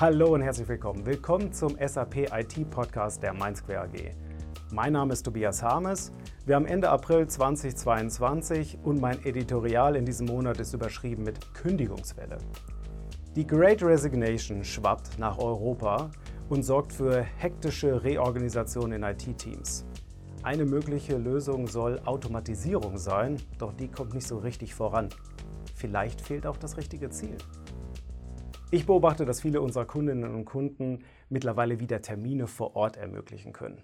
Hallo und herzlich willkommen. Willkommen zum SAP IT Podcast der MindSquare AG. Mein Name ist Tobias Harmes. Wir haben Ende April 2022 und mein Editorial in diesem Monat ist überschrieben mit Kündigungswelle. Die Great Resignation schwappt nach Europa und sorgt für hektische Reorganisation in IT-Teams. Eine mögliche Lösung soll Automatisierung sein, doch die kommt nicht so richtig voran. Vielleicht fehlt auch das richtige Ziel. Ich beobachte, dass viele unserer Kundinnen und Kunden mittlerweile wieder Termine vor Ort ermöglichen können.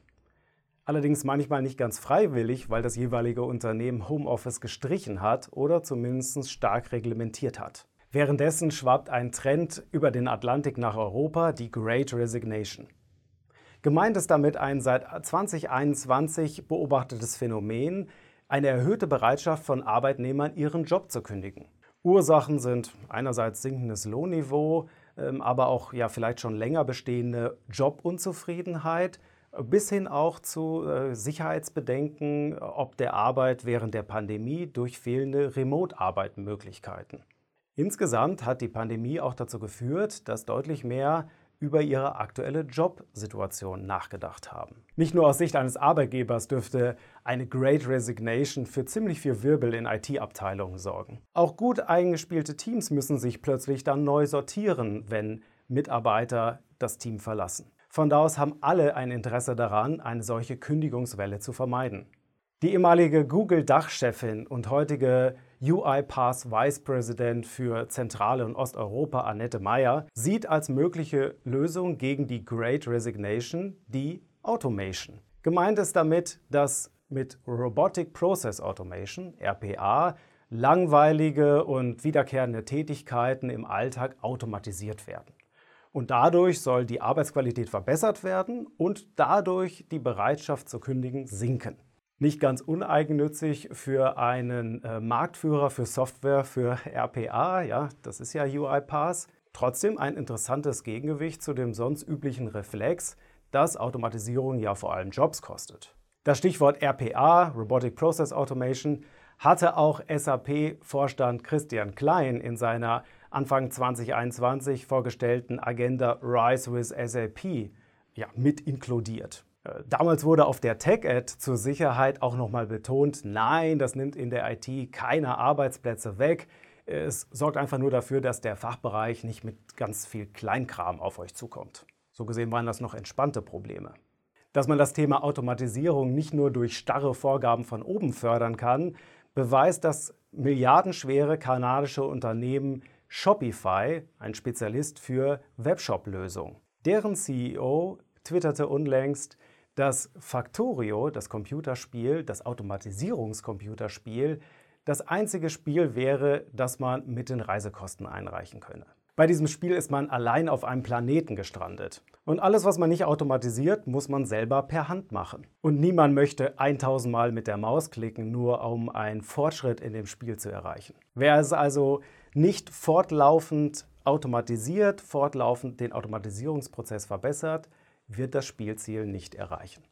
Allerdings manchmal nicht ganz freiwillig, weil das jeweilige Unternehmen Homeoffice gestrichen hat oder zumindest stark reglementiert hat. Währenddessen schwappt ein Trend über den Atlantik nach Europa, die Great Resignation. Gemeint ist damit ein seit 2021 beobachtetes Phänomen, eine erhöhte Bereitschaft von Arbeitnehmern, ihren Job zu kündigen. Ursachen sind einerseits sinkendes Lohnniveau, ähm, aber auch ja vielleicht schon länger bestehende Jobunzufriedenheit bis hin auch zu äh, Sicherheitsbedenken ob der Arbeit während der Pandemie durch fehlende Remote-Arbeitmöglichkeiten. Insgesamt hat die Pandemie auch dazu geführt, dass deutlich mehr über ihre aktuelle Jobsituation nachgedacht haben. Nicht nur aus Sicht eines Arbeitgebers dürfte eine Great Resignation für ziemlich viel Wirbel in IT-Abteilungen sorgen. Auch gut eingespielte Teams müssen sich plötzlich dann neu sortieren, wenn Mitarbeiter das Team verlassen. Von da aus haben alle ein Interesse daran, eine solche Kündigungswelle zu vermeiden. Die ehemalige Google-Dachchefin und heutige UiPath Vice President für Zentrale und Osteuropa Annette Meyer sieht als mögliche Lösung gegen die Great Resignation die Automation. Gemeint ist damit, dass mit Robotic Process Automation, RPA, langweilige und wiederkehrende Tätigkeiten im Alltag automatisiert werden. Und dadurch soll die Arbeitsqualität verbessert werden und dadurch die Bereitschaft zu kündigen sinken nicht ganz uneigennützig für einen äh, Marktführer für Software für RPA, ja, das ist ja UiPath. Trotzdem ein interessantes Gegengewicht zu dem sonst üblichen Reflex, dass Automatisierung ja vor allem Jobs kostet. Das Stichwort RPA, Robotic Process Automation, hatte auch SAP-Vorstand Christian Klein in seiner Anfang 2021 vorgestellten Agenda Rise with SAP ja, mit inkludiert. Damals wurde auf der Tech-Ad zur Sicherheit auch nochmal betont, nein, das nimmt in der IT keine Arbeitsplätze weg. Es sorgt einfach nur dafür, dass der Fachbereich nicht mit ganz viel Kleinkram auf euch zukommt. So gesehen waren das noch entspannte Probleme. Dass man das Thema Automatisierung nicht nur durch starre Vorgaben von oben fördern kann, beweist das milliardenschwere kanadische Unternehmen Shopify, ein Spezialist für Webshop-Lösungen. Deren CEO twitterte unlängst, dass Factorio, das Computerspiel, das Automatisierungscomputerspiel, das einzige Spiel wäre, das man mit den Reisekosten einreichen könne. Bei diesem Spiel ist man allein auf einem Planeten gestrandet. Und alles, was man nicht automatisiert, muss man selber per Hand machen. Und niemand möchte 1000 Mal mit der Maus klicken, nur um einen Fortschritt in dem Spiel zu erreichen. Wer es also nicht fortlaufend automatisiert, fortlaufend den Automatisierungsprozess verbessert, wird das Spielziel nicht erreichen.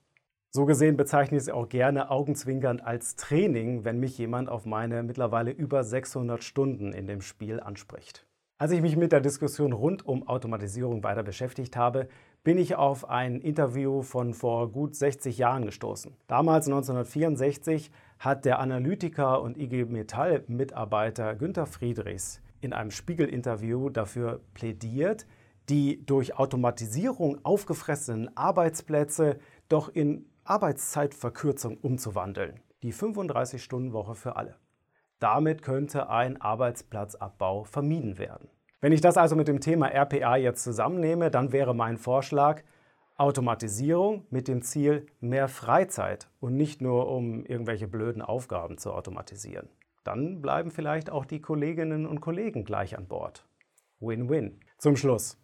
So gesehen bezeichne ich es auch gerne augenzwinkernd als Training, wenn mich jemand auf meine mittlerweile über 600 Stunden in dem Spiel anspricht. Als ich mich mit der Diskussion rund um Automatisierung weiter beschäftigt habe, bin ich auf ein Interview von vor gut 60 Jahren gestoßen. Damals 1964 hat der Analytiker und IG Metall-Mitarbeiter Günter Friedrichs in einem Spiegel-Interview dafür plädiert, die durch Automatisierung aufgefressenen Arbeitsplätze doch in Arbeitszeitverkürzung umzuwandeln. Die 35-Stunden-Woche für alle. Damit könnte ein Arbeitsplatzabbau vermieden werden. Wenn ich das also mit dem Thema RPA jetzt zusammennehme, dann wäre mein Vorschlag Automatisierung mit dem Ziel mehr Freizeit und nicht nur um irgendwelche blöden Aufgaben zu automatisieren. Dann bleiben vielleicht auch die Kolleginnen und Kollegen gleich an Bord. Win-win. Zum Schluss.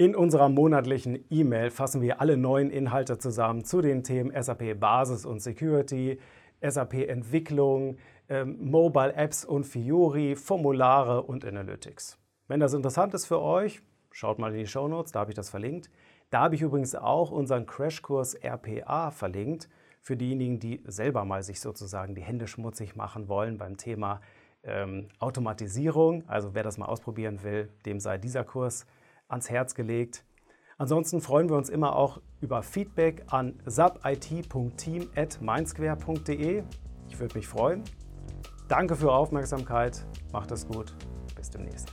In unserer monatlichen E-Mail fassen wir alle neuen Inhalte zusammen zu den Themen SAP Basis und Security, SAP Entwicklung, ähm, Mobile Apps und Fiori, Formulare und Analytics. Wenn das interessant ist für euch, schaut mal in die Show Notes, da habe ich das verlinkt. Da habe ich übrigens auch unseren Crashkurs RPA verlinkt für diejenigen, die selber mal sich sozusagen die Hände schmutzig machen wollen beim Thema ähm, Automatisierung. Also wer das mal ausprobieren will, dem sei dieser Kurs ans Herz gelegt. Ansonsten freuen wir uns immer auch über Feedback an subit.team.mindsquare.de. Ich würde mich freuen. Danke für Ihre Aufmerksamkeit. Macht es gut. Bis demnächst.